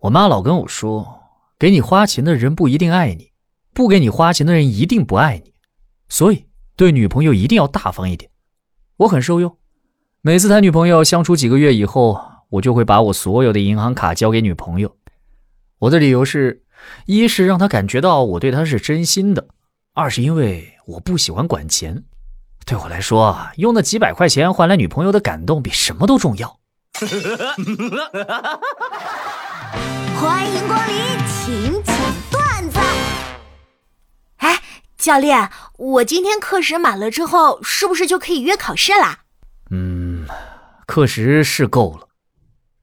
我妈老跟我说，给你花钱的人不一定爱你，不给你花钱的人一定不爱你，所以对女朋友一定要大方一点。我很受用，每次谈女朋友相处几个月以后，我就会把我所有的银行卡交给女朋友。我的理由是，一是让她感觉到我对她是真心的，二是因为我不喜欢管钱。对我来说啊，用那几百块钱换来女朋友的感动比什么都重要。欢迎光临，请讲段子。哎，教练，我今天课时满了之后，是不是就可以约考试啦？嗯，课时是够了，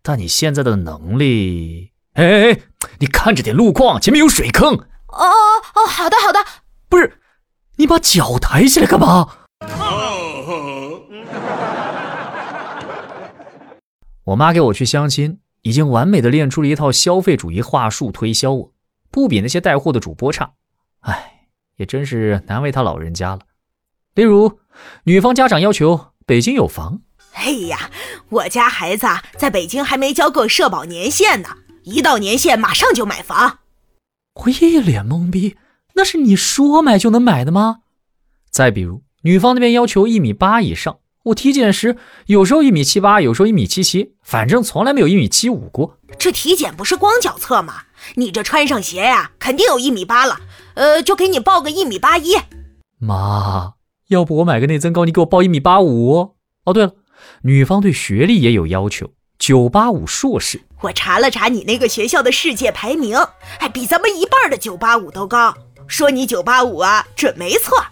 但你现在的能力……哎哎哎，你看着点路况，前面有水坑。哦哦哦，好的好的。不是，你把脚抬起来干嘛？我妈给我去相亲。已经完美的练出了一套消费主义话术推销我，不比那些带货的主播差。唉，也真是难为他老人家了。例如，女方家长要求北京有房。哎呀，我家孩子在北京还没交够社保年限呢，一到年限马上就买房。我一脸懵逼，那是你说买就能买的吗？再比如，女方那边要求一米八以上。我体检时有时候一米七八，有时候一米七七，反正从来没有一米七五过。这体检不是光脚测吗？你这穿上鞋呀，肯定有一米八了。呃，就给你报个一米八一。妈，要不我买个内增高，你给我报一米八五。哦，对了，女方对学历也有要求，九八五硕士。我查了查你那个学校的世界排名，还比咱们一半的九八五都高。说你九八五啊，准没错。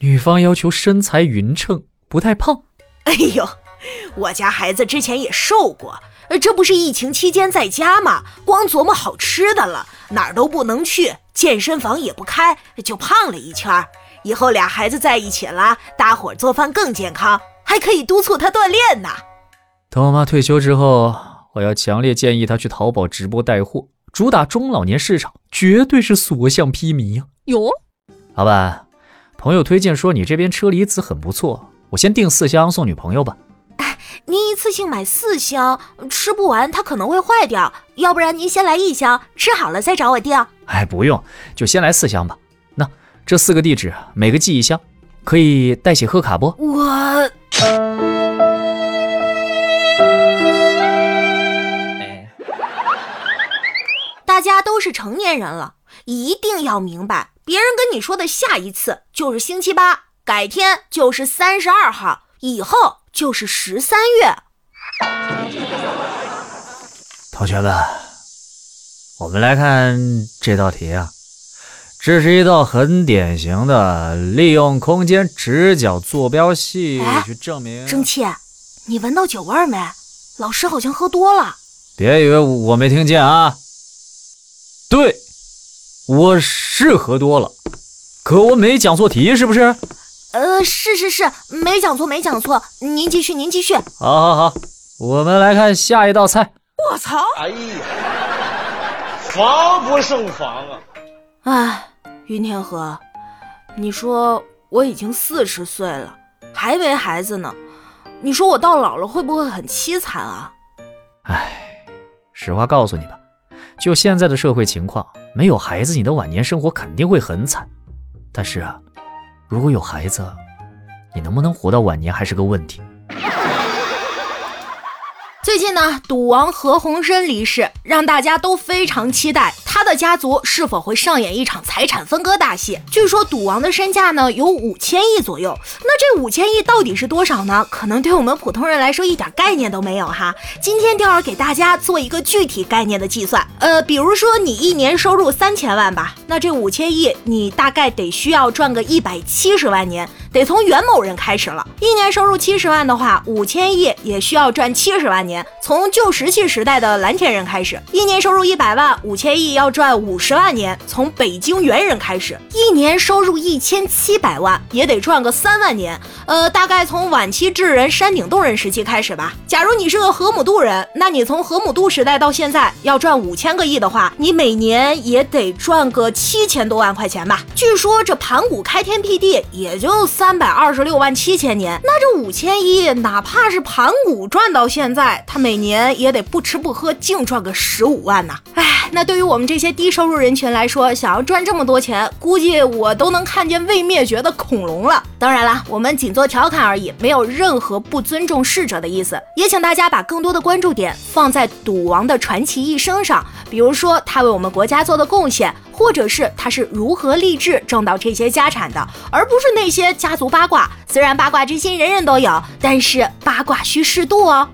女方要求身材匀称。不太胖，哎呦，我家孩子之前也瘦过，这不是疫情期间在家吗？光琢磨好吃的了，哪儿都不能去，健身房也不开，就胖了一圈。以后俩孩子在一起了，搭伙做饭更健康，还可以督促他锻炼呢。等我妈退休之后，我要强烈建议她去淘宝直播带货，主打中老年市场，绝对是所向披靡呀！哟，老板，朋友推荐说你这边车厘子很不错。我先订四箱送女朋友吧。哎，您一次性买四箱，吃不完它可能会坏掉。要不然您先来一箱，吃好了再找我订。哎，不用，就先来四箱吧。那这四个地址每个寄一箱，可以代写贺卡不？我，大家都是成年人了，一定要明白，别人跟你说的下一次就是星期八。改天就是三十二号，以后就是十三月。同学们，我们来看这道题啊，这是一道很典型的利用空间直角坐标系去证明。蒸汽，你闻到酒味没？老师好像喝多了。别以为我没听见啊！对，我是喝多了，可我没讲错题，是不是？呃，是是是，没讲错，没讲错。您继续，您继续。好，好，好，我们来看下一道菜。我操！哎呀，防不胜防啊！哎，云天河，你说我已经四十岁了，还没孩子呢，你说我到老了会不会很凄惨啊？哎，实话告诉你吧，就现在的社会情况，没有孩子，你的晚年生活肯定会很惨。但是啊。如果有孩子，你能不能活到晚年还是个问题。最近呢，赌王何鸿燊离世，让大家都非常期待他的家族是否会上演一场财产分割大戏。据说赌王的身价呢有五千亿左右，那这五千亿到底是多少呢？可能对我们普通人来说一点概念都没有哈。今天钓儿给大家做一个具体概念的计算，呃，比如说你一年收入三千万吧，那这五千亿你大概得需要赚个一百七十万年。得从袁某人开始了，一年收入七十万的话，五千亿也需要赚七十万年。从旧石器时代的蓝田人开始，一年收入一百万，五千亿要要赚五十万年，从北京猿人开始，一年收入一千七百万，也得赚个三万年。呃，大概从晚期智人、山顶洞人时期开始吧。假如你是个河姆渡人，那你从河姆渡时代到现在要赚五千个亿的话，你每年也得赚个七千多万块钱吧。据说这盘古开天辟地也就三百二十六万七千年，那这五千亿，哪怕是盘古赚到现在，他每年也得不吃不喝净赚个十五万呐。唉，那对于我们这些低收入人群来说，想要赚这么多钱，估计我都能看见未灭绝的恐龙了。当然了，我们仅做调侃而已，没有任何不尊重逝者的意思。也请大家把更多的关注点放在赌王的传奇一生上，比如说他为我们国家做的贡献，或者是他是如何励志挣到这些家产的，而不是那些家族八卦。虽然八卦之心人人都有，但是八卦需适度哦。